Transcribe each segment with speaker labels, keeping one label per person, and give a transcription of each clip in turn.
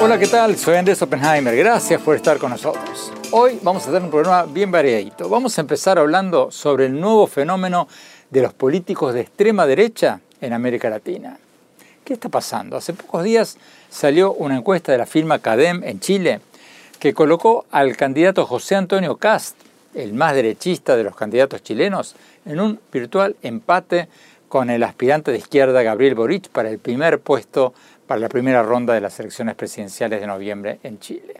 Speaker 1: Hola, ¿qué tal? Soy Andrés Oppenheimer. Gracias por estar con nosotros. Hoy vamos a tener un programa bien variadito. Vamos a empezar hablando sobre el nuevo fenómeno de los políticos de extrema derecha en América Latina. ¿Qué está pasando? Hace pocos días salió una encuesta de la firma CADEM en Chile que colocó al candidato José Antonio Cast, el más derechista de los candidatos chilenos, en un virtual empate con el aspirante de izquierda Gabriel Boric para el primer puesto para la primera ronda de las elecciones presidenciales de noviembre en Chile.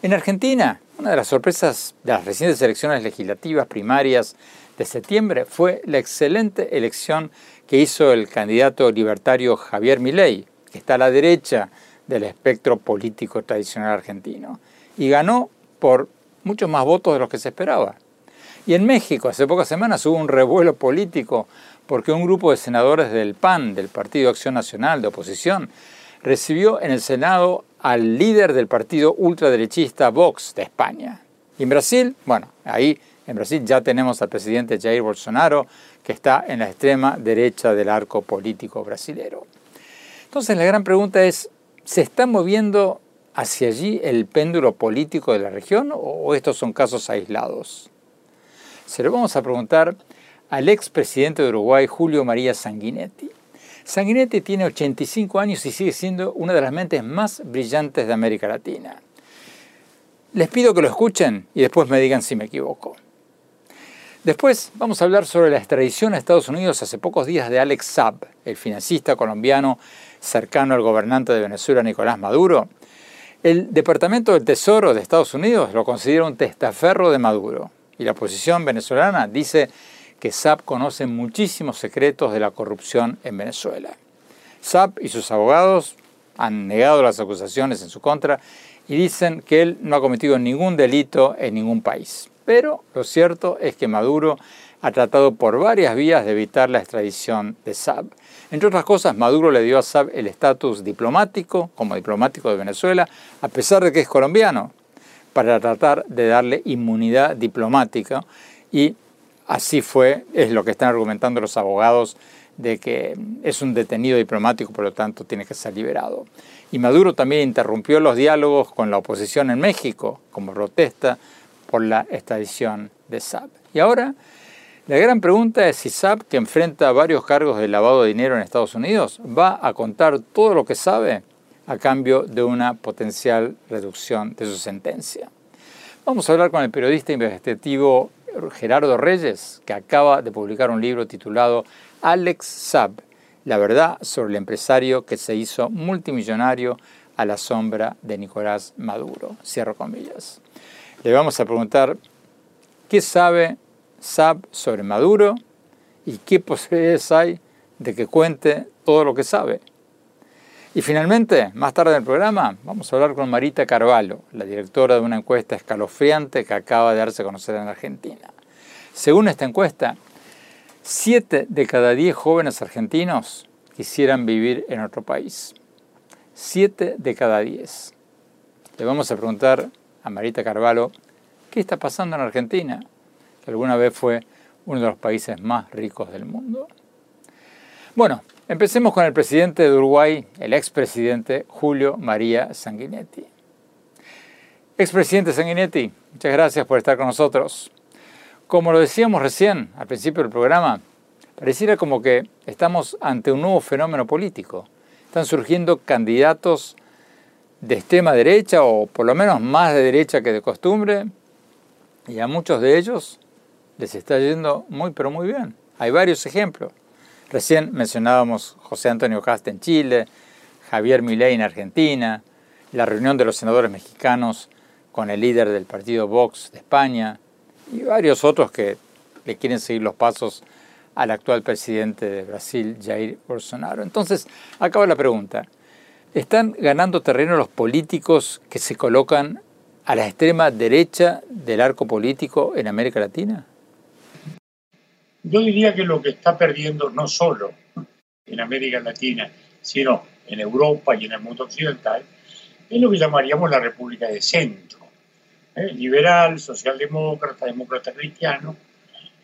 Speaker 1: En Argentina, una de las sorpresas de las recientes elecciones legislativas primarias de septiembre fue la excelente elección que hizo el candidato libertario Javier Milei, que está a la derecha del espectro político tradicional argentino, y ganó por muchos más votos de los que se esperaba. Y en México, hace pocas semanas hubo un revuelo político porque un grupo de senadores del PAN, del Partido Acción Nacional de oposición, recibió en el Senado al líder del partido ultraderechista Vox de España. Y en Brasil, bueno, ahí en Brasil ya tenemos al presidente Jair Bolsonaro, que está en la extrema derecha del arco político brasilero. Entonces la gran pregunta es, ¿se está moviendo hacia allí el péndulo político de la región o estos son casos aislados? Se lo vamos a preguntar al expresidente de Uruguay, Julio María Sanguinetti. Sanguinetti tiene 85 años y sigue siendo una de las mentes más brillantes de América Latina. Les pido que lo escuchen y después me digan si me equivoco. Después vamos a hablar sobre la extradición a Estados Unidos hace pocos días de Alex Saab, el financista colombiano cercano al gobernante de Venezuela, Nicolás Maduro. El Departamento del Tesoro de Estados Unidos lo considera un testaferro de Maduro y la oposición venezolana dice que Saab conoce muchísimos secretos de la corrupción en Venezuela. Saab y sus abogados han negado las acusaciones en su contra y dicen que él no ha cometido ningún delito en ningún país. Pero lo cierto es que Maduro ha tratado por varias vías de evitar la extradición de Saab. Entre otras cosas, Maduro le dio a Saab el estatus diplomático, como diplomático de Venezuela, a pesar de que es colombiano, para tratar de darle inmunidad diplomática y Así fue, es lo que están argumentando los abogados de que es un detenido diplomático, por lo tanto tiene que ser liberado. Y Maduro también interrumpió los diálogos con la oposición en México como protesta por la extradición de Saab. Y ahora, la gran pregunta es si Saab, que enfrenta varios cargos de lavado de dinero en Estados Unidos, va a contar todo lo que sabe a cambio de una potencial reducción de su sentencia. Vamos a hablar con el periodista investigativo Gerardo Reyes, que acaba de publicar un libro titulado Alex Saab, la verdad sobre el empresario que se hizo multimillonario a la sombra de Nicolás Maduro. Cierro comillas. Le vamos a preguntar qué sabe Saab sobre Maduro y qué posibilidades hay de que cuente todo lo que sabe. Y finalmente, más tarde en el programa, vamos a hablar con Marita Carvalho, la directora de una encuesta escalofriante que acaba de darse a conocer en Argentina. Según esta encuesta, 7 de cada 10 jóvenes argentinos quisieran vivir en otro país. 7 de cada 10. Le vamos a preguntar a Marita Carvalho qué está pasando en Argentina, alguna vez fue uno de los países más ricos del mundo. Bueno, Empecemos con el presidente de Uruguay, el expresidente Julio María Sanguinetti. Expresidente Sanguinetti, muchas gracias por estar con nosotros. Como lo decíamos recién al principio del programa, pareciera como que estamos ante un nuevo fenómeno político. Están surgiendo candidatos de extrema derecha o por lo menos más de derecha que de costumbre y a muchos de ellos les está yendo muy pero muy bien. Hay varios ejemplos. Recién mencionábamos José Antonio Cast en Chile, Javier Milei en Argentina, la reunión de los senadores mexicanos con el líder del partido Vox de España y varios otros que le quieren seguir los pasos al actual presidente de Brasil, Jair Bolsonaro. Entonces, acaba la pregunta. ¿Están ganando terreno los políticos que se colocan a la extrema derecha del arco político en América Latina?
Speaker 2: Yo diría que lo que está perdiendo no solo en América Latina, sino en Europa y en el mundo occidental, es lo que llamaríamos la República de Centro. ¿eh? Liberal, socialdemócrata, demócrata cristiano,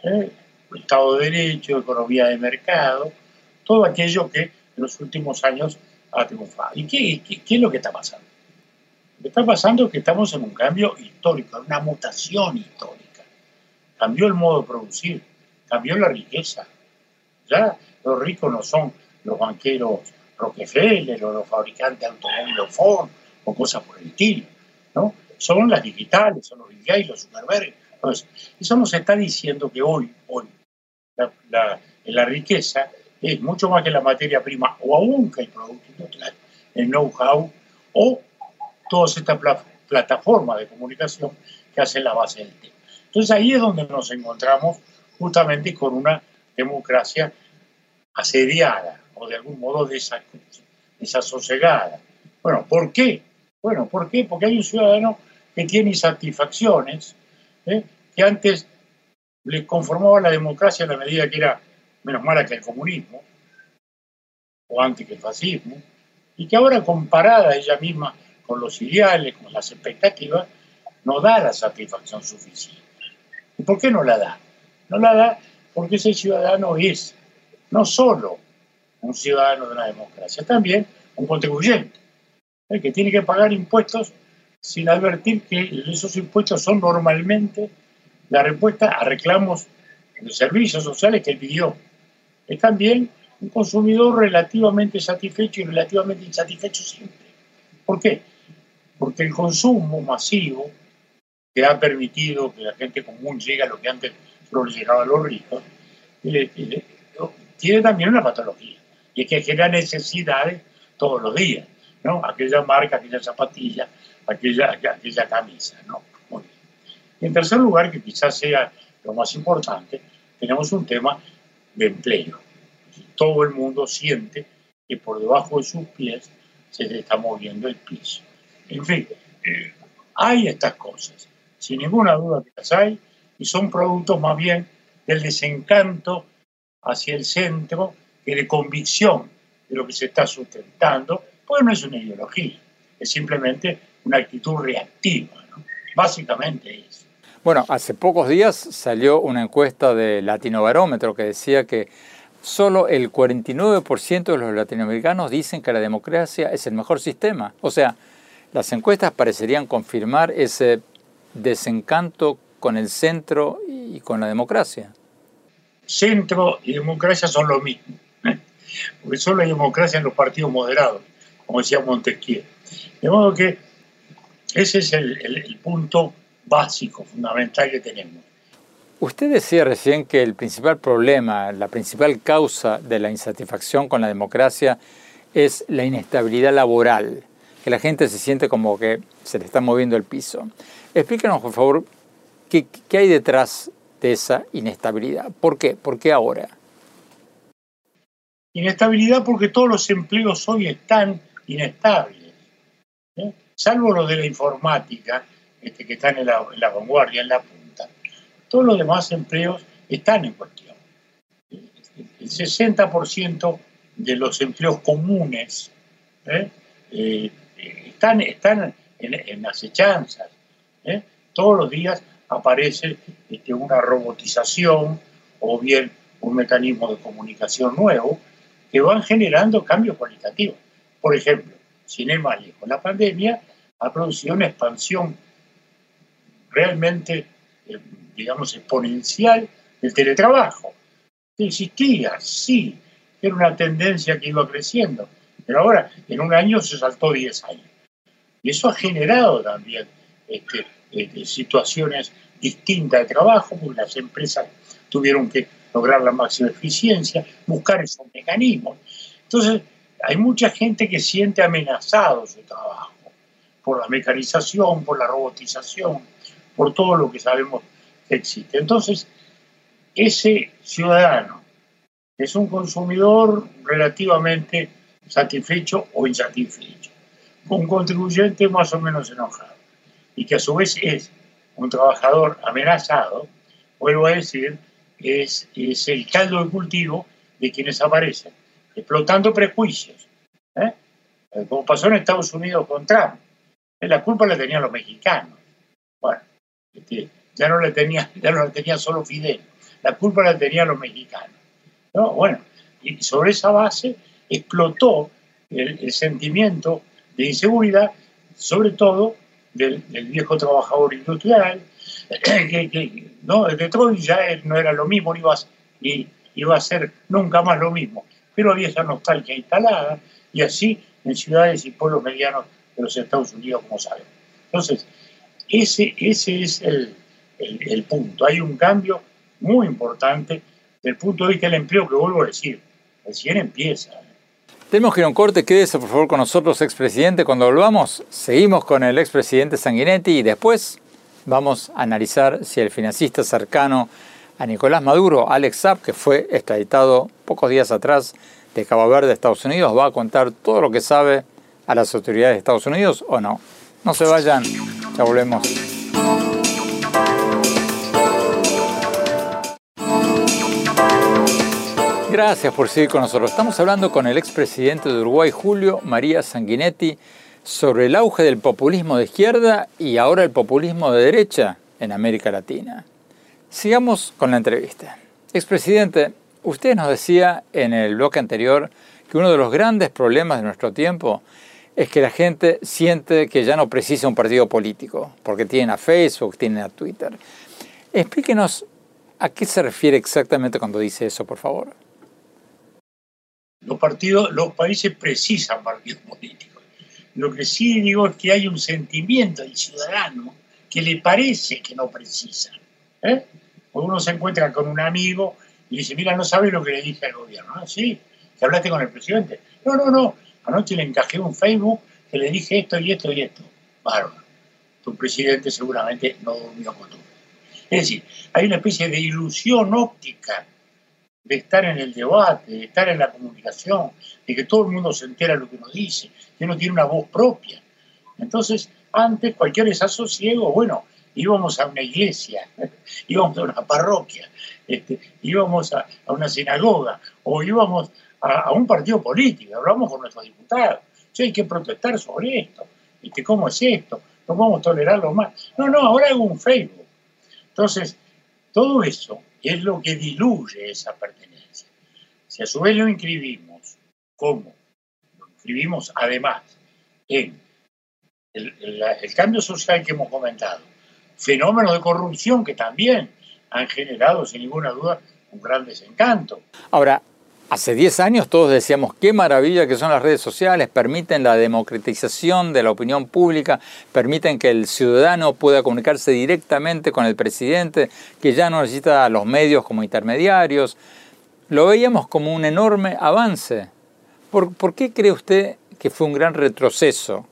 Speaker 2: ¿eh? Estado de Derecho, economía de mercado, todo aquello que en los últimos años ha triunfado. ¿Y qué, qué es lo que está pasando? Lo que está pasando es que estamos en un cambio histórico, en una mutación histórica. Cambió el modo de producir, cambió la riqueza. Ya los ricos no son los banqueros Rockefeller o los fabricantes de automóviles Ford o cosas por el estilo, ¿no? Son las digitales, son los Bill Gates, los Zuckerberg. Entonces, eso nos está diciendo que hoy, hoy, la, la, riqueza es mucho más que la materia prima o aún que el producto industrial, el know-how o todas estas plataformas de comunicación que hacen la base del tema. Entonces ahí es donde nos encontramos justamente con una democracia asediada o de algún modo desasosegada. Bueno, ¿por qué? Bueno, ¿por qué? Porque hay un ciudadano que tiene insatisfacciones, ¿eh? que antes le conformaba la democracia en la medida que era menos mala que el comunismo, o antes que el fascismo, y que ahora comparada ella misma con los ideales, con las expectativas, no da la satisfacción suficiente. ¿Y por qué no la da? No la da porque ese ciudadano es no solo un ciudadano de una democracia, también un contribuyente, el que tiene que pagar impuestos sin advertir que esos impuestos son normalmente la respuesta a reclamos de servicios sociales que pidió. Es también un consumidor relativamente satisfecho y relativamente insatisfecho siempre. ¿Por qué? Porque el consumo masivo que ha permitido que la gente común llegue a lo que antes llegaba a los ricos, tiene también una patología, y es que genera necesidades todos los días, ¿no? Aquella marca, aquella zapatilla, aquella, aquella camisa, ¿no? Muy bien. Y en tercer lugar, que quizás sea lo más importante, tenemos un tema de empleo. Todo el mundo siente que por debajo de sus pies se le está moviendo el piso. En fin, eh, hay estas cosas, sin ninguna duda que las hay, y son productos más bien del desencanto hacia el centro que de convicción de lo que se está sustentando, pues no es una ideología, es simplemente una actitud reactiva, básicamente es.
Speaker 1: Bueno, hace pocos días salió una encuesta de Latino Barómetro que decía que solo el 49% de los latinoamericanos dicen que la democracia es el mejor sistema. O sea, las encuestas parecerían confirmar ese desencanto con el centro y con la democracia.
Speaker 2: Centro y democracia son lo mismo, ¿eh? porque solo hay democracia en los partidos moderados, como decía Montesquieu. De modo que ese es el, punto básico, fundamental que tenemos.
Speaker 1: Usted decía recién que el principal problema, la principal causa de la insatisfacción con la democracia es la inestabilidad laboral, que la gente se siente como que se le está moviendo el piso. Explícanos, por favor, qué, hay detrás de esa inestabilidad. ¿Por qué? ¿Por qué ahora?
Speaker 2: Inestabilidad porque todos los empleos hoy están inestables. ¿eh? salvo los de la informática, este, que están en la, vanguardia, en la punta. Todos los demás empleos están en cuestión. El 60% de los empleos comunes ¿eh? Eh, están, están en, acechanzas. Todos los días aparece este, una robotización o bien un mecanismo de comunicación nuevo que van generando cambios cualitativos. Por ejemplo, más lejos, la pandemia ha producido una expansión realmente, eh, digamos, exponencial del teletrabajo. Existía, sí, era una tendencia que iba creciendo, pero ahora en un año se saltó 10 años. Y eso ha generado también este, situaciones distintas de trabajo, porque las empresas tuvieron que lograr la máxima eficiencia, buscar esos mecanismos. Entonces, hay mucha gente que siente amenazado su trabajo por la mecanización, por la robotización, por todo lo que sabemos que existe. Entonces, ese ciudadano es un consumidor relativamente satisfecho o insatisfecho, un contribuyente más o menos enojado, y que a su vez es un trabajador amenazado, vuelvo a decir, es, es el caldo de cultivo de quienes aparecen, explotando prejuicios. ¿eh? Como pasó en Estados Unidos con Trump. ¿eh? La culpa la tenían los mexicanos. Bueno, este, ya, no la tenía, ya no la tenía solo Fidel, la culpa la tenían los mexicanos. ¿no? Bueno, y sobre esa base explotó el, sentimiento de inseguridad, sobre todo del, viejo trabajador industrial, que, no, Detroit ya no era lo mismo, iba a, iba a ser nunca más lo mismo, pero había esa nostalgia instalada, y así en ciudades y pueblos medianos de los Estados Unidos, como saben. Entonces, ese, ese es el, el, punto. Hay un cambio muy importante del punto de vista del empleo, que vuelvo a decir, recién empieza.
Speaker 1: Tenemos que ir a un corte, quédese por favor con nosotros, expresidente. Cuando volvamos, seguimos con el expresidente Sanguinetti y después vamos a analizar si el financista cercano a Nicolás Maduro, Alex Saab, que fue extraditado pocos días atrás de Cabo Verde, Estados Unidos, va a contar todo lo que sabe a las autoridades de Estados Unidos o no. No se vayan, ya volvemos. Gracias por seguir con nosotros. Estamos hablando con el expresidente de Uruguay, Julio María Sanguinetti, sobre el auge del populismo de izquierda y ahora el populismo de derecha en América Latina. Sigamos con la entrevista. Expresidente, usted nos decía en el bloque anterior que uno de los grandes problemas de nuestro tiempo es que la gente siente que ya no precisa un partido político, porque tienen a Facebook, tienen a Twitter. Explíquenos a qué se refiere exactamente cuando dice eso, por favor.
Speaker 2: Los partidos, los países precisan partidos políticos. Lo que sí digo es que hay un sentimiento del ciudadano que le parece que no precisa. ¿eh? Uno se encuentra con un amigo y dice, mira, no sabe lo que le dije al gobierno. ¿Ah, sí, que hablaste con el presidente. No, no, no. Anoche le encajé un Facebook que le dije esto y esto y esto. Bárbaro. Tu presidente seguramente no durmió con tú. Es decir, hay una especie de ilusión óptica de estar en el debate, de estar en la comunicación, de que todo el mundo se entera lo que uno dice, que uno tiene una voz propia. Entonces, antes cualquier desasosiego, bueno, íbamos a una iglesia, íbamos a una parroquia, este, íbamos a, una sinagoga o íbamos a, un partido político, hablamos con nuestros diputados. hay que protestar sobre esto. Este, ¿Cómo es esto? No podemos tolerarlo más. No, no, ahora hago un Facebook. Entonces, todo eso es lo que diluye esa pertenencia. Si a su vez lo inscribimos, ¿cómo? Lo inscribimos además en el, cambio social que hemos comentado, fenómenos de corrupción que también han generado, sin ninguna duda, un gran desencanto.
Speaker 1: Ahora, Hace 10 años todos decíamos qué maravilla que son las redes sociales, permiten la democratización de la opinión pública, permiten que el ciudadano pueda comunicarse directamente con el presidente, que ya no necesita a los medios como intermediarios. Lo veíamos como un enorme avance. ¿Por, ¿Por, qué cree usted que fue un gran retroceso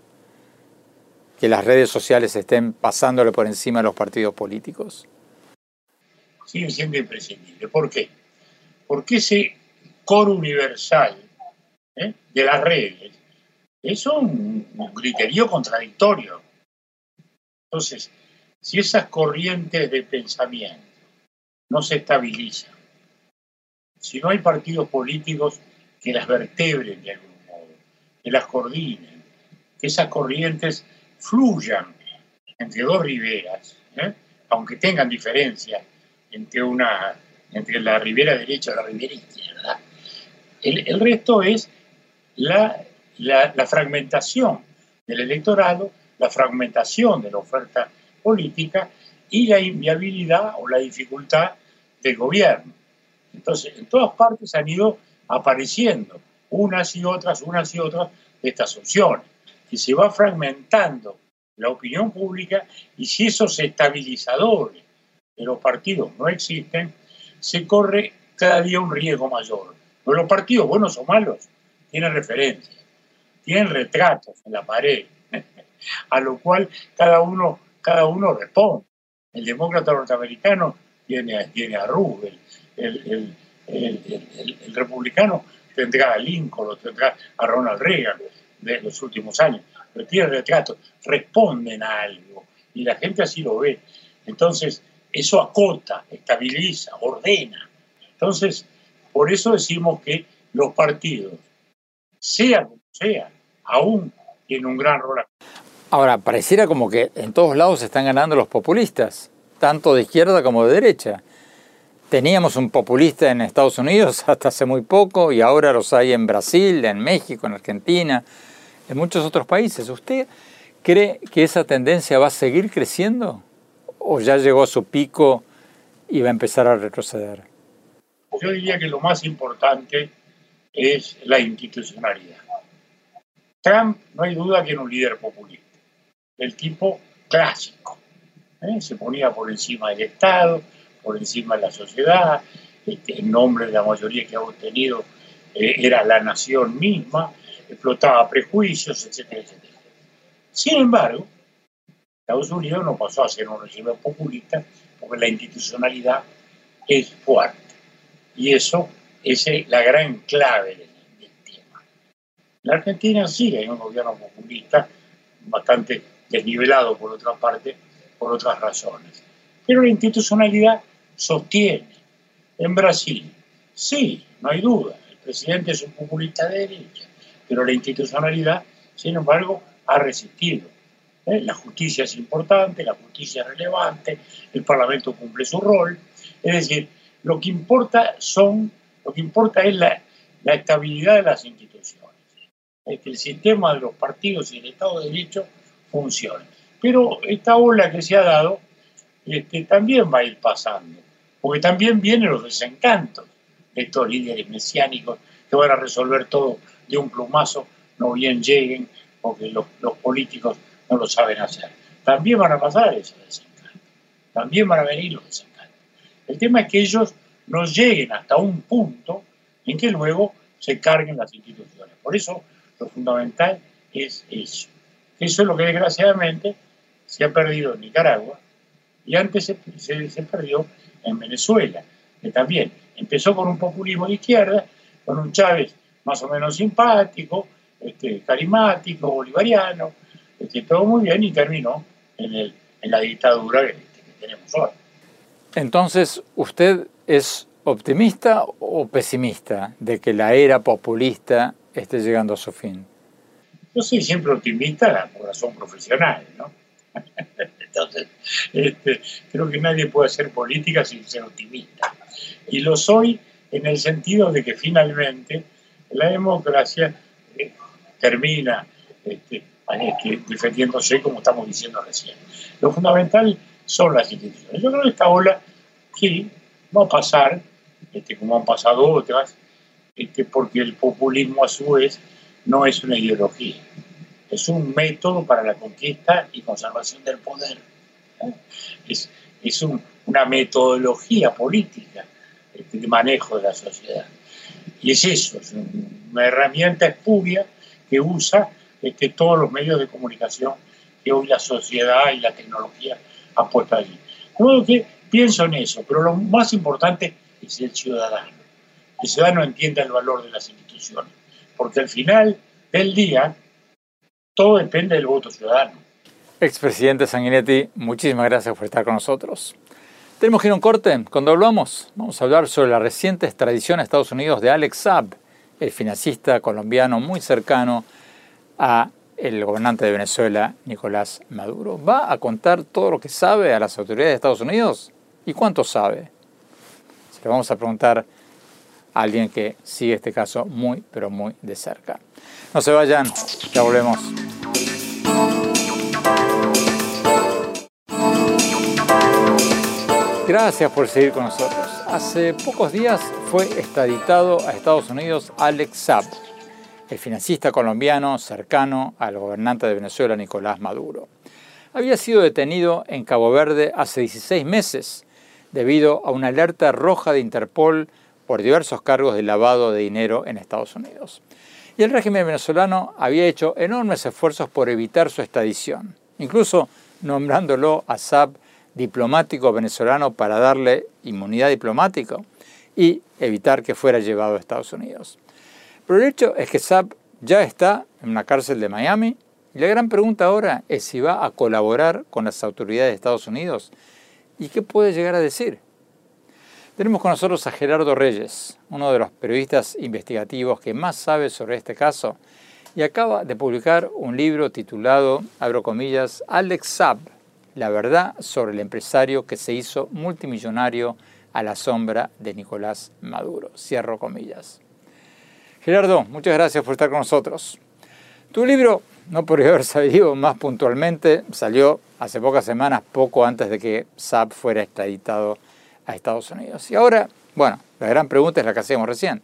Speaker 1: que las redes sociales estén pasándole por encima a los partidos políticos?
Speaker 2: Sigue siendo imprescindible. ¿Por qué? Coro universal ¿eh? de las redes es un, criterio contradictorio. Entonces, si esas corrientes de pensamiento no se estabilizan, si no hay partidos políticos que las vertebren de algún modo, que las coordinen, que esas corrientes fluyan entre dos riberas, ¿eh? aunque tengan diferencias entre, una, entre la ribera derecha y la ribera izquierda, el, resto es la, fragmentación del electorado, la fragmentación de la oferta política y la inviabilidad o la dificultad del gobierno. Entonces, en todas partes han ido apareciendo unas y otras, unas y otras de estas opciones, que se va fragmentando la opinión pública y si esos estabilizadores de los partidos no existen, se corre cada día un riesgo mayor. Pero los partidos, buenos o malos, tienen referencias, tienen retratos en la pared, a lo cual cada uno, cada uno responde. El demócrata norteamericano tiene, tiene a Rubel, el, republicano tendrá a Lincoln, tendrá a Ronald Reagan de los últimos años, pero tiene retratos, responden a algo y la gente así lo ve. Entonces, eso acota, estabiliza, ordena. Entonces, por eso decimos que los partidos, sea como sea, aún tienen un gran rol.
Speaker 1: Ahora, pareciera como que en todos lados están ganando los populistas, tanto de izquierda como de derecha. Teníamos un populista en Estados Unidos hasta hace muy poco y ahora los hay en Brasil, en México, en Argentina, en muchos otros países. ¿Usted cree que esa tendencia va a seguir creciendo o ya llegó a su pico y va a empezar a retroceder?
Speaker 2: Yo diría que lo más importante es la institucionalidad. Trump no hay duda que era un líder populista, el tipo clásico. ¿eh? Se ponía por encima del Estado, por encima de la sociedad, este, en nombre de la mayoría que ha obtenido eh, era la nación misma, explotaba prejuicios, etcétera, etcétera. Sin embargo, Estados Unidos no pasó a ser un régimen populista porque la institucionalidad es fuerte. Y eso es la gran clave del, tema. La Argentina sí hay un gobierno populista, bastante desnivelado por otra parte, por otras razones. Pero la institucionalidad sostiene. En Brasil, sí, no hay duda, el presidente es un populista de derecha, pero la institucionalidad, sin embargo, ha resistido. ¿Eh? La justicia es importante, la justicia es relevante, el Parlamento cumple su rol. Es decir, lo que importa son, lo que importa es la, estabilidad de las instituciones, es que el sistema de los partidos y el Estado de Derecho funcione. Pero esta ola que se ha dado este, también va a ir pasando porque también vienen los desencantos de estos líderes mesiánicos que van a resolver todo de un plumazo, no bien lleguen, porque los, políticos no lo saben hacer. También van a pasar esos desencantos, también van a venir los desencantos. El tema es que ellos no lleguen hasta un punto en que luego se carguen las instituciones. Por eso lo fundamental es eso. Eso es lo que desgraciadamente se ha perdido en Nicaragua y antes se, se perdió en Venezuela, que también empezó con un populismo de izquierda, con un Chávez más o menos simpático, este, carismático, bolivariano, este, todo muy bien y terminó en, la dictadura que, tenemos hoy.
Speaker 1: Entonces, ¿usted es optimista o pesimista de que la era populista esté llegando a su fin?
Speaker 2: Yo soy siempre optimista por razón profesional, ¿no? Entonces, este, creo que nadie puede hacer política sin ser optimista. Y lo soy en el sentido de que finalmente la democracia eh, termina este, defendiéndose como estamos diciendo recién. Lo fundamental son las instituciones. Yo creo que esta ola, sí, va a pasar, este, como han pasado otras, este, porque el populismo a su vez no es una ideología es un método para la conquista y conservación del poder. Es, es una metodología política este, de manejo de la sociedad. Y es eso, es una herramienta espuria que usa este, todos los medios de comunicación que hoy la sociedad y la tecnología han puesto allí. Luego que pienso en eso, pero lo más importante es el ciudadano. El ciudadano entiende el valor de las instituciones, porque al final del día todo depende del voto ciudadano.
Speaker 1: Expresidente Sanguinetti, muchísimas gracias por estar con nosotros. Tenemos que ir a un corte. Cuando hablamos, vamos a hablar sobre la reciente extradición a Estados Unidos de Alex Saab, el financista colombiano muy cercano a el gobernante de Venezuela, Nicolás Maduro. ¿Va a contar todo lo que sabe a las autoridades de Estados Unidos? ¿Y cuánto sabe? Se lo vamos a preguntar a alguien que sigue este caso muy, pero muy de cerca. No se vayan, ya volvemos. Gracias por seguir con nosotros. Hace pocos días fue extraditado a Estados Unidos Alex Saab, el financista colombiano cercano al gobernante de Venezuela Nicolás Maduro. Había sido detenido en Cabo Verde hace 16 meses debido a una alerta roja de Interpol por diversos cargos de lavado de dinero en Estados Unidos y el régimen venezolano había hecho enormes esfuerzos por evitar su extradición, incluso nombrándolo a Saab diplomático venezolano para darle inmunidad diplomática y evitar que fuera llevado a Estados Unidos. Pero el hecho es que Saab ya está en una cárcel de Miami y la gran pregunta ahora es si va a colaborar con las autoridades de Estados Unidos y qué puede llegar a decir. Tenemos con nosotros a Gerardo Reyes, uno de los periodistas investigativos que más sabe sobre este caso y acaba de publicar un libro titulado, abro comillas, Alex Saab, la verdad sobre el empresario que se hizo multimillonario a la sombra de Nicolás Maduro. Cierro comillas. Gerardo, muchas gracias por estar con nosotros. Tu libro, no podría haber salido más puntualmente, salió hace pocas semanas, poco antes de que Saab fuera extraditado a Estados Unidos. Y ahora, bueno, la gran pregunta es la que hacíamos recién.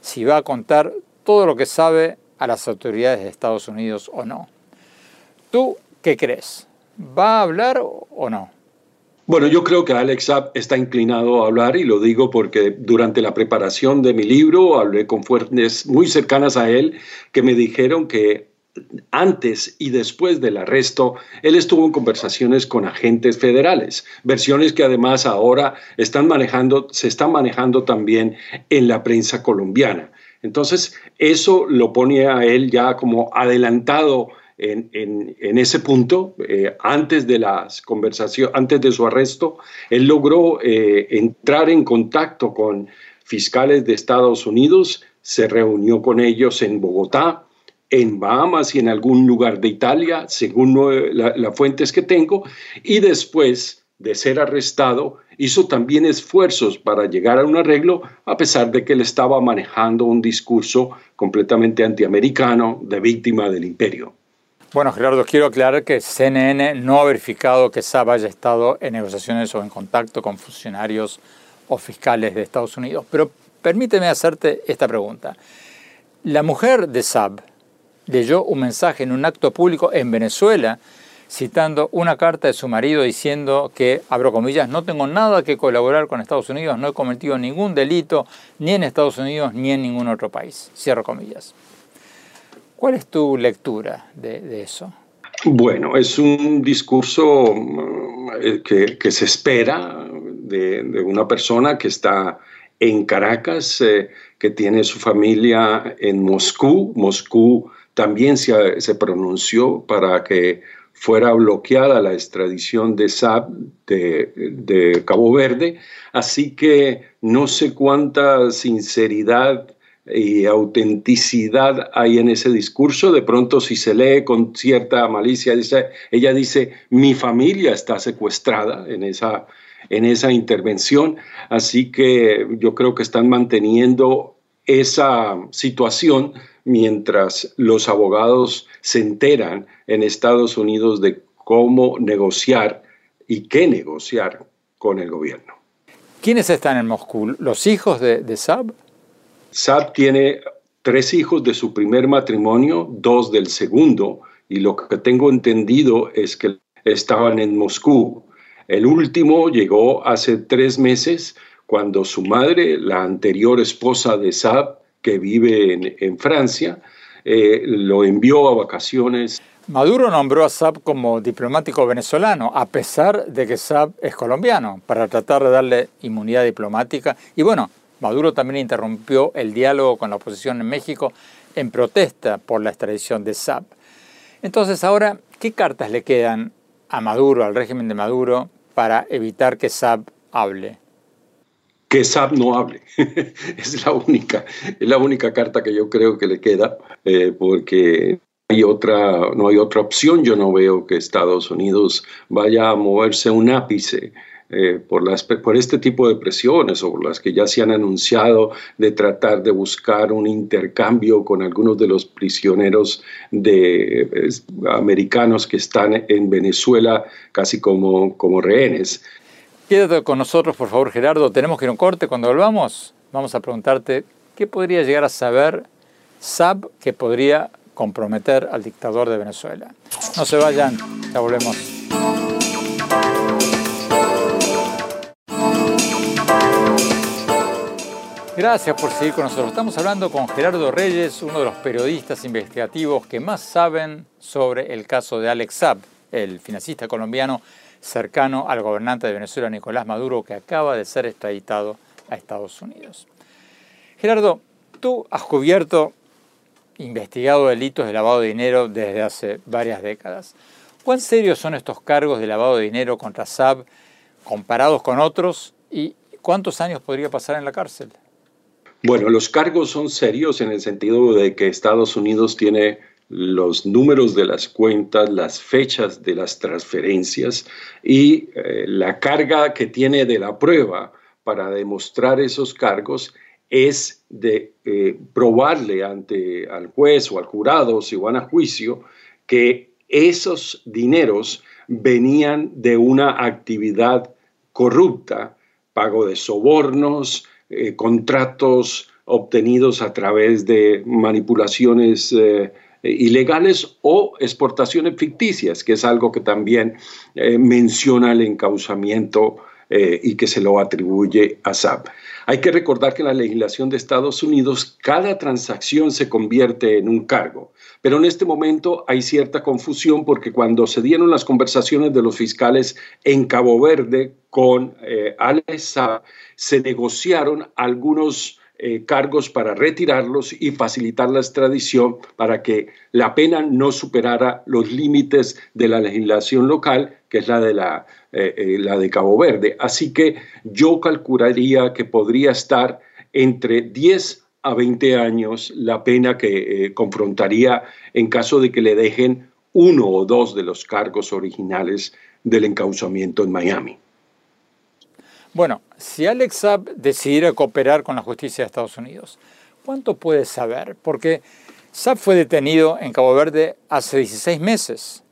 Speaker 1: Si va a contar todo lo que sabe a las autoridades de Estados Unidos o no. ¿Tú qué crees? ¿Va a hablar o no?
Speaker 3: Bueno, yo creo que Alex Saab está inclinado a hablar y lo digo porque durante la preparación de mi libro hablé con fuentes muy cercanas a él que me dijeron que antes y después del arresto, él estuvo en conversaciones con agentes federales, versiones que además ahora están manejando, se están manejando también en la prensa colombiana. Entonces, eso lo pone a él ya como adelantado en, ese punto, eh, antes de las antes de su arresto, él logró eh, entrar en contacto con fiscales de Estados Unidos, se reunió con ellos en Bogotá, en Bahamas y en algún lugar de Italia, según las fuentes que tengo, y después de ser arrestado, hizo también esfuerzos para llegar a un arreglo, a pesar de que él estaba manejando un discurso completamente antiamericano de víctima del imperio.
Speaker 1: Bueno, Gerardo, quiero aclarar que CNN no ha verificado que Saab haya estado en negociaciones o en contacto con funcionarios o fiscales de Estados Unidos, pero permíteme hacerte esta pregunta. La mujer de Saab, leyó un mensaje en un acto público en Venezuela citando una carta de su marido diciendo que, abro comillas, no tengo nada que colaborar con Estados Unidos, no he cometido ningún delito ni en Estados Unidos ni en ningún otro país. Cierro comillas. ¿Cuál es tu lectura de, eso?
Speaker 3: Bueno, es un discurso mm, que, se espera de, una persona que está en Caracas, eh, que tiene su familia en Moscú. Moscú también se, pronunció para que fuera bloqueada la extradición de Saab de, Cabo Verde, así que no sé cuánta sinceridad y autenticidad hay en ese discurso. De pronto, si se lee con cierta malicia, ella dice, mi familia está secuestrada en esa, en esa intervención. Así que yo creo que están manteniendo esa situación mientras los abogados se enteran en Estados Unidos de cómo negociar y qué negociar con el gobierno.
Speaker 1: ¿Quiénes están en Moscú? ¿Los hijos de, de Saab?
Speaker 3: Saab tiene tres hijos de su primer matrimonio, dos del segundo, y lo que tengo entendido es que estaban en Moscú. El último llegó hace tres meses cuando su madre, la anterior esposa de Saab, que vive en, Francia, eh, lo envió a vacaciones.
Speaker 1: Maduro nombró a Saab como diplomático venezolano, a pesar de que Saab es colombiano, para tratar de darle inmunidad diplomática. Y bueno, Maduro también interrumpió el diálogo con la oposición en México en protesta por la extradición de Saab. Entonces ahora, ¿qué cartas le quedan a Maduro, al régimen de Maduro, para evitar que Saab hable?
Speaker 3: que Saab no hable. es la única, es la única carta que yo creo que le queda, eh, porque no hay otra opción. Yo no veo que Estados Unidos vaya a moverse un ápice. Eh, por, este tipo de presiones o por las que ya se han anunciado de tratar de buscar un intercambio con algunos de los prisioneros de, americanos que están en Venezuela casi como, como rehenes.
Speaker 1: Quédate con nosotros, por favor, Gerardo. Tenemos que ir a un corte. Cuando volvamos, vamos a preguntarte qué podría llegar a saber SAB que podría comprometer al dictador de Venezuela. No se vayan, ya volvemos. Gracias por seguir con nosotros. Estamos hablando con Gerardo Reyes, uno de los periodistas investigativos que más saben sobre el caso de Alex Saab, el financista colombiano cercano al gobernante de Venezuela, Nicolás Maduro, que acaba de ser extraditado a Estados Unidos. Gerardo, tú has cubierto, investigado delitos de lavado de dinero desde hace varias décadas. ¿Cuán serios son estos cargos de lavado de dinero contra Saab comparados con otros y cuántos años podría pasar en la cárcel?
Speaker 3: Bueno, los cargos son serios en el sentido de que Estados Unidos tiene los números de las cuentas, las fechas de las transferencias y eh, la carga que tiene de la prueba para demostrar esos cargos es de eh, probarle ante al juez o al jurado, si van a juicio, que esos dineros venían de una actividad corrupta, pago de sobornos, eh, contratos obtenidos a través de manipulaciones eh, ilegales o exportaciones ficticias, que es algo que también eh, menciona el encauzamiento y que se lo atribuye a SAP. Hay que recordar que en la legislación de Estados Unidos cada transacción se convierte en un cargo, pero en este momento hay cierta confusión porque cuando se dieron las conversaciones de los fiscales en Cabo Verde con eh, se negociaron algunos eh, cargos para retirarlos y facilitar la extradición para que la pena no superara los límites de la legislación local, que es la de, la, eh, eh, la de Cabo Verde. Así que yo calcularía que podría estar entre 10 a 20 años la pena que confrontaría en caso de que le dejen uno o dos de los cargos originales del encauzamiento en Miami.
Speaker 1: Bueno, si Alex Saab decidiera cooperar con la justicia de Estados Unidos, ¿cuánto puede saber? Porque Saab fue detenido en Cabo Verde hace 16 meses.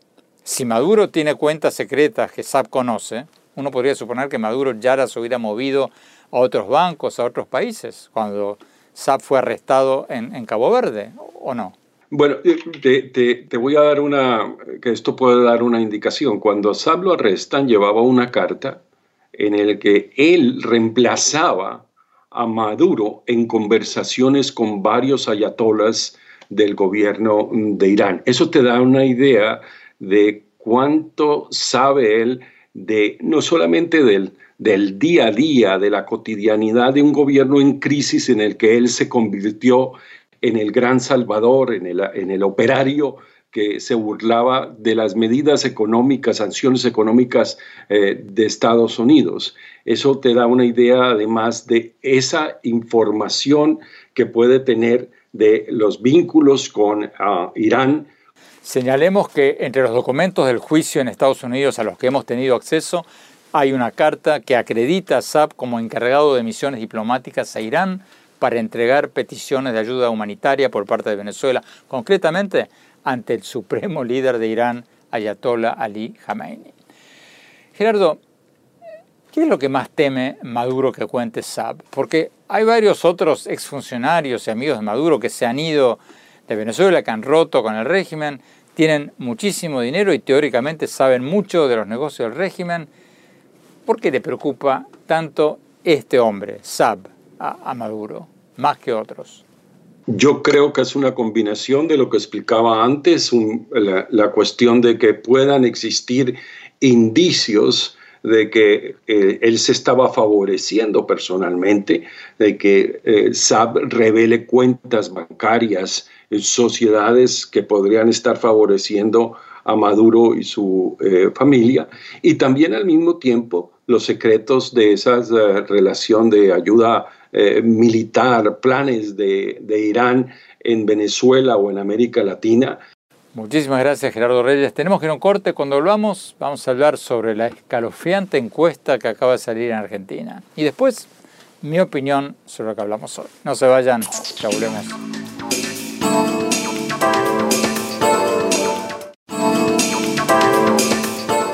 Speaker 1: Si Maduro tiene cuentas secretas que Saab conoce, uno podría suponer que Maduro ya las hubiera movido a otros bancos, a otros países, cuando Saab fue arrestado en, Cabo Verde, ¿o no?
Speaker 3: Bueno, te, te, voy a dar una, que esto puede dar una indicación. Cuando Saab lo arrestan, llevaba una carta en el que él reemplazaba a Maduro en conversaciones con varios ayatolas del gobierno de Irán. Eso te da una idea de cuánto sabe él de no solamente del, del día a día, de la cotidianidad de un gobierno en crisis en el que él se convirtió en el gran salvador, en el, en el operario que se burlaba de las medidas económicas, sanciones económicas eh, de Estados Unidos. Eso te da una idea además de esa información que puede tener de los vínculos con ah, Irán.
Speaker 1: Señalemos que entre los documentos del juicio en Estados Unidos a los que hemos tenido acceso hay una carta que acredita a SAP como encargado de misiones diplomáticas a Irán para entregar peticiones de ayuda humanitaria por parte de Venezuela. Concretamente, ante el supremo líder de Irán, Ayatollah Ali Khamenei. Gerardo, ¿qué es lo que más teme Maduro que cuente Saab? Porque hay varios otros exfuncionarios y amigos de Maduro que se han ido de Venezuela, que han roto con el régimen, tienen muchísimo dinero y teóricamente saben mucho de los negocios del régimen. ¿Por qué le preocupa tanto este hombre, Saab, a Maduro, más que otros?
Speaker 3: Yo creo que es una combinación de lo que explicaba antes, la, cuestión de que puedan existir indicios de que eh, él se estaba favoreciendo personalmente, de que eh, SAB revele cuentas bancarias, sociedades que podrían estar favoreciendo a Maduro y su eh, familia, y también al mismo tiempo los secretos de esa relación de ayuda eh, militar, planes de, de Irán en Venezuela o en América Latina.
Speaker 1: Muchísimas gracias Gerardo Reyes. Tenemos que ir a un corte. Cuando volvamos vamos a hablar sobre la escalofriante encuesta que acaba de salir en Argentina. Y después mi opinión sobre lo que hablamos hoy. No se vayan, ya volvemos.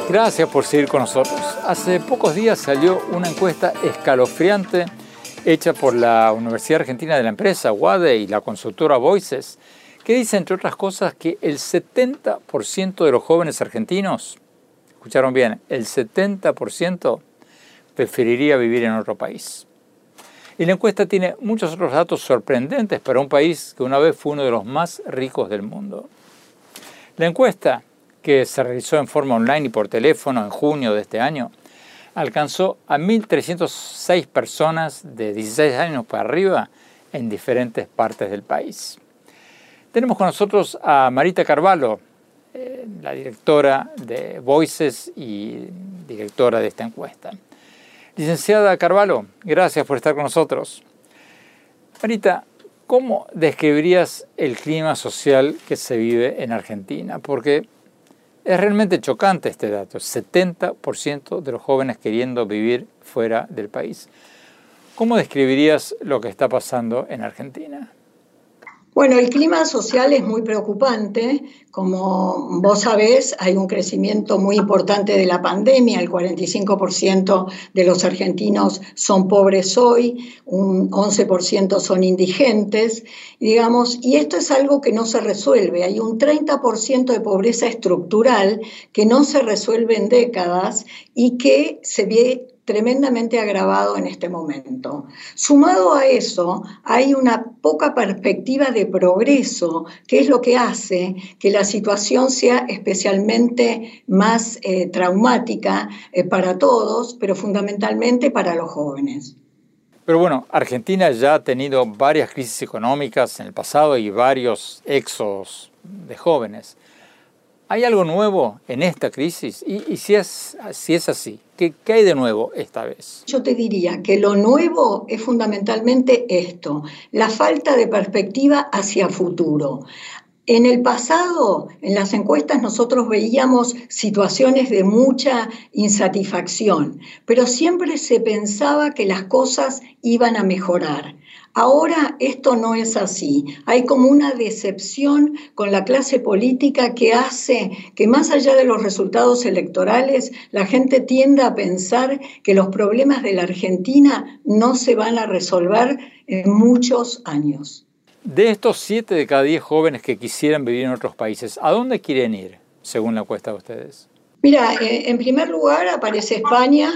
Speaker 1: Gracias por seguir con nosotros. Hace pocos días salió una encuesta escalofriante hecha por la Universidad Argentina de la Empresa, UADE, y la consultora Voices, que dice, entre otras cosas, que el 70% de los jóvenes argentinos, escucharon bien, el 70% preferiría vivir en otro país. Y la encuesta tiene muchos otros datos sorprendentes para un país que una vez fue uno de los más ricos del mundo. La encuesta que se realizó en forma online y por teléfono en junio de este año, alcanzó a 1.306 personas de 16 años para arriba en diferentes partes del país. Tenemos con nosotros a Marita Carvalho, eh, la directora de Voices y directora de esta encuesta. Licenciada Carvalho, gracias por estar con nosotros. Marita, ¿cómo describirías el clima social que se vive en Argentina? Porque es realmente chocante este dato, 70% de los jóvenes queriendo vivir fuera del país. ¿Cómo describirías lo que está pasando en Argentina?
Speaker 4: Bueno, el clima social es muy preocupante. Como vos sabés, hay un crecimiento muy importante de la pandemia. El 45% de los argentinos son pobres hoy, un 11% son indigentes, digamos, y esto es algo que no se resuelve. Hay un 30% de pobreza estructural que no se resuelve en décadas y que se ve tremendamente agravado en este momento. Sumado a eso, hay una poca perspectiva de progreso, que es lo que hace que la situación sea especialmente más eh, traumática eh, para todos, pero fundamentalmente para los jóvenes.
Speaker 1: Pero bueno, Argentina ya ha tenido varias crisis económicas en el pasado y varios éxodos de jóvenes. ¿Hay algo nuevo en esta crisis? Y, si, es, así, ¿qué, ¿qué hay de nuevo esta vez?
Speaker 4: Yo te diría que lo nuevo es fundamentalmente esto, la falta de perspectiva hacia futuro. En el pasado, en las encuestas, nosotros veíamos situaciones de mucha insatisfacción, pero siempre se pensaba que las cosas iban a mejorar. Ahora esto no es así. Hay como una decepción con la clase política que hace que más allá de los resultados electorales, la gente tienda a pensar que los problemas de la Argentina no se van a resolver en muchos años.
Speaker 1: De estos 7 de cada 10 jóvenes que quisieran vivir en otros países, ¿a dónde quieren ir, según la encuesta de ustedes?
Speaker 4: Mira, eh, en primer lugar aparece España,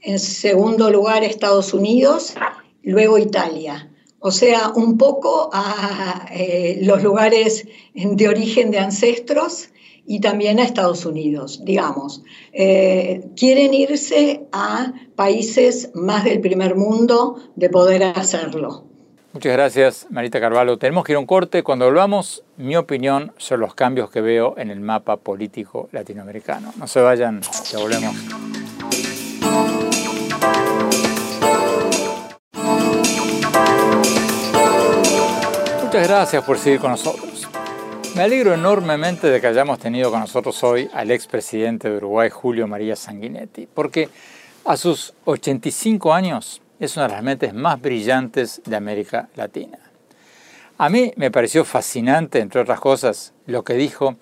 Speaker 4: en segundo lugar Estados Unidos, luego Italia. O sea, un poco a eh, los lugares de origen de ancestros y también a Estados Unidos, digamos. Eh, quieren irse a países más del primer mundo de poder hacerlo.
Speaker 1: Muchas gracias, Marita Carvalho. Tenemos que ir a un corte. Cuando volvamos, mi opinión sobre los cambios que veo en el mapa político latinoamericano. No se vayan, ya volvemos. Muchas gracias por seguir con nosotros. Me alegro enormemente de que hayamos tenido con nosotros hoy al expresidente de Uruguay, Julio María Sanguinetti, porque a sus 85 años es una de las mentes más brillantes de América Latina. A mí me pareció fascinante, entre otras cosas, lo que dijo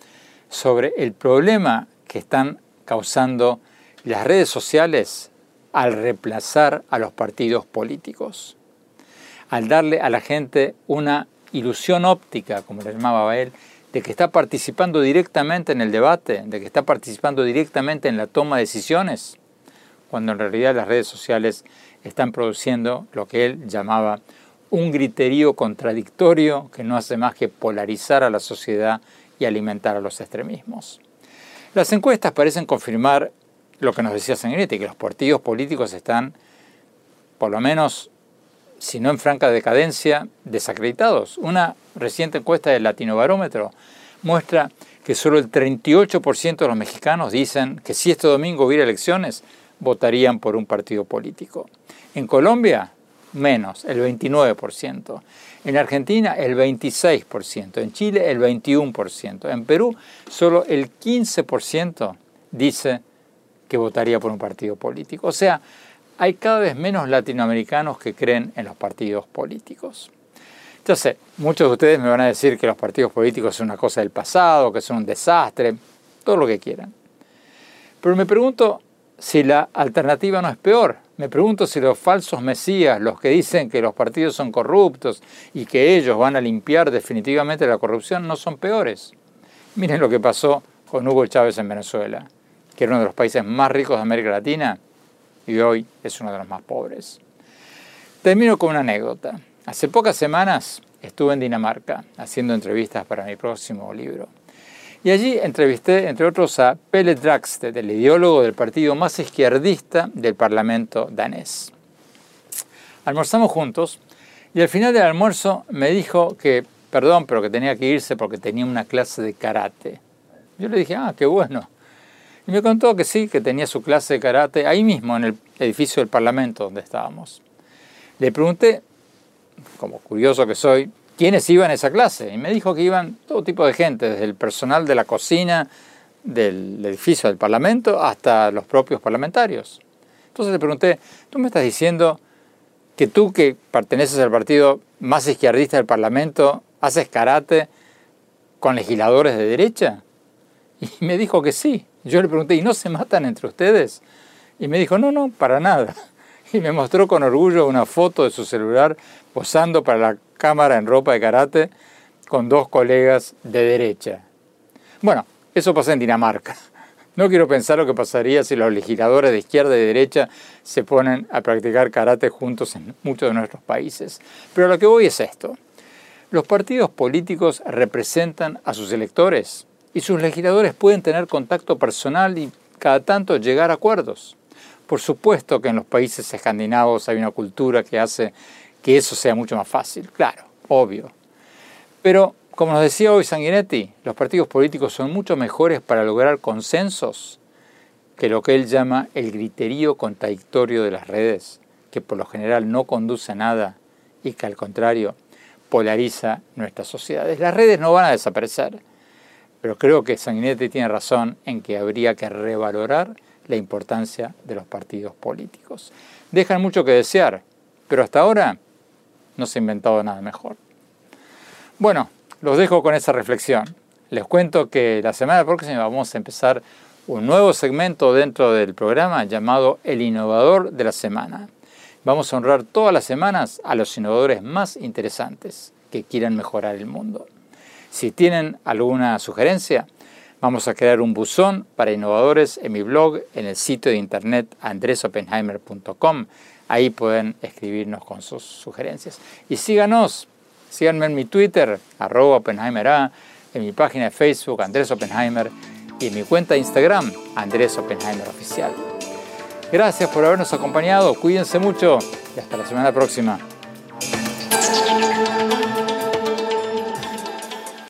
Speaker 1: sobre el problema que están causando las redes sociales al reemplazar a los partidos políticos, al darle a la gente una ilusión óptica, como le llamaba él, de que está participando directamente en el debate, de que está participando directamente en la toma de decisiones, cuando en realidad las redes sociales están produciendo lo que él llamaba un griterío contradictorio que no hace más que polarizar a la sociedad y alimentar a los extremismos. Las encuestas parecen confirmar lo que nos decía Sanguinetti, que los partidos políticos están, por lo menos, si no en franca decadencia, desacreditados. Una reciente encuesta del Latino Barómetro muestra que solo el 38% de los mexicanos dicen que si este domingo hubiera elecciones, votarían por un partido político. En Colombia, menos, el 29%. En Argentina, el 26%. En Chile, el 21%. En Perú, solo el 15% dice que votaría por un partido político. O sea, hay cada vez menos latinoamericanos que creen en los partidos políticos. Sé, muchos de ustedes me van a decir que los partidos políticos son una cosa del pasado, que son un desastre, todo lo que quieran. Pero me pregunto, si la alternativa no es peor. Me pregunto si los falsos mesías, los que dicen que los partidos son corruptos y que ellos van a limpiar definitivamente la corrupción, no son peores. Miren lo que pasó con Hugo Chávez en Venezuela, que era uno de los países más ricos de América Latina y hoy es uno de los más pobres. Termino con una anécdota. Hace pocas semanas estuve en Dinamarca haciendo entrevistas para mi próximo libro Y allí entrevisté, entre otros, a Pelle Dragsted, el ideólogo del partido más izquierdista del Parlamento danés. Almorzamos juntos y al final del almuerzo me dijo que, perdón, pero que tenía que irse porque tenía una clase de karate. Yo le dije, ah, qué bueno. Y me contó que sí, que tenía su clase de karate ahí mismo, en el edificio del Parlamento donde estábamos. Le pregunté, como curioso que soy, quiénes iban a esa clase. Y me dijo que iban todo tipo de gente, desde el personal de la cocina del edificio del Parlamento hasta los propios parlamentarios. Entonces le pregunté, ¿tú me estás diciendo que tú que perteneces al partido más izquierdista del Parlamento haces karate con legisladores de derecha? Y me dijo que sí. Yo le pregunté, ¿y no se matan entre ustedes? Y me dijo, no, no, para nada. Y me mostró con orgullo una foto de su celular posando para la cámara en ropa de karate con dos colegas de derecha. Bueno, eso pasa en Dinamarca. No quiero pensar lo que pasaría si los legisladores de izquierda y derecha se ponen a practicar karate juntos en muchos de nuestros países. Pero lo que voy es esto. Los partidos políticos representan a sus electores y sus legisladores pueden tener contacto personal y cada tanto llegar a acuerdos. Por supuesto que en los países escandinavos hay una cultura que hace que eso sea mucho más fácil, claro, obvio. Pero, como nos decía hoy Sanguinetti, los partidos políticos son mucho mejores para lograr consensos que lo que él llama el griterío contradictorio de las redes, que por lo general no conduce a nada y que al contrario polariza nuestras sociedades. Las redes no van a desaparecer, pero creo que Sanguinetti tiene razón en que habría que revalorar la importancia de los partidos políticos. Dejan mucho que desear, pero hasta ahora no se ha inventado nada mejor. Bueno, los dejo con esa reflexión. Les cuento que la semana próxima vamos a empezar un nuevo segmento dentro del programa llamado El Innovador de la Semana. Vamos a honrar todas las semanas a los innovadores más interesantes que quieran mejorar el mundo. Si tienen alguna sugerencia, vamos a crear un buzón para innovadores en mi blog en el sitio de internet andresopenheimer.com. Ahí pueden escribirnos con sus sugerencias. Y síganos, síganme en mi Twitter, arroba OppenheimerA, en mi página de Facebook, Andrés Oppenheimer, y en mi cuenta de Instagram, Andrés Oppenheimer Oficial. Gracias por habernos acompañado, cuídense mucho y hasta la semana próxima.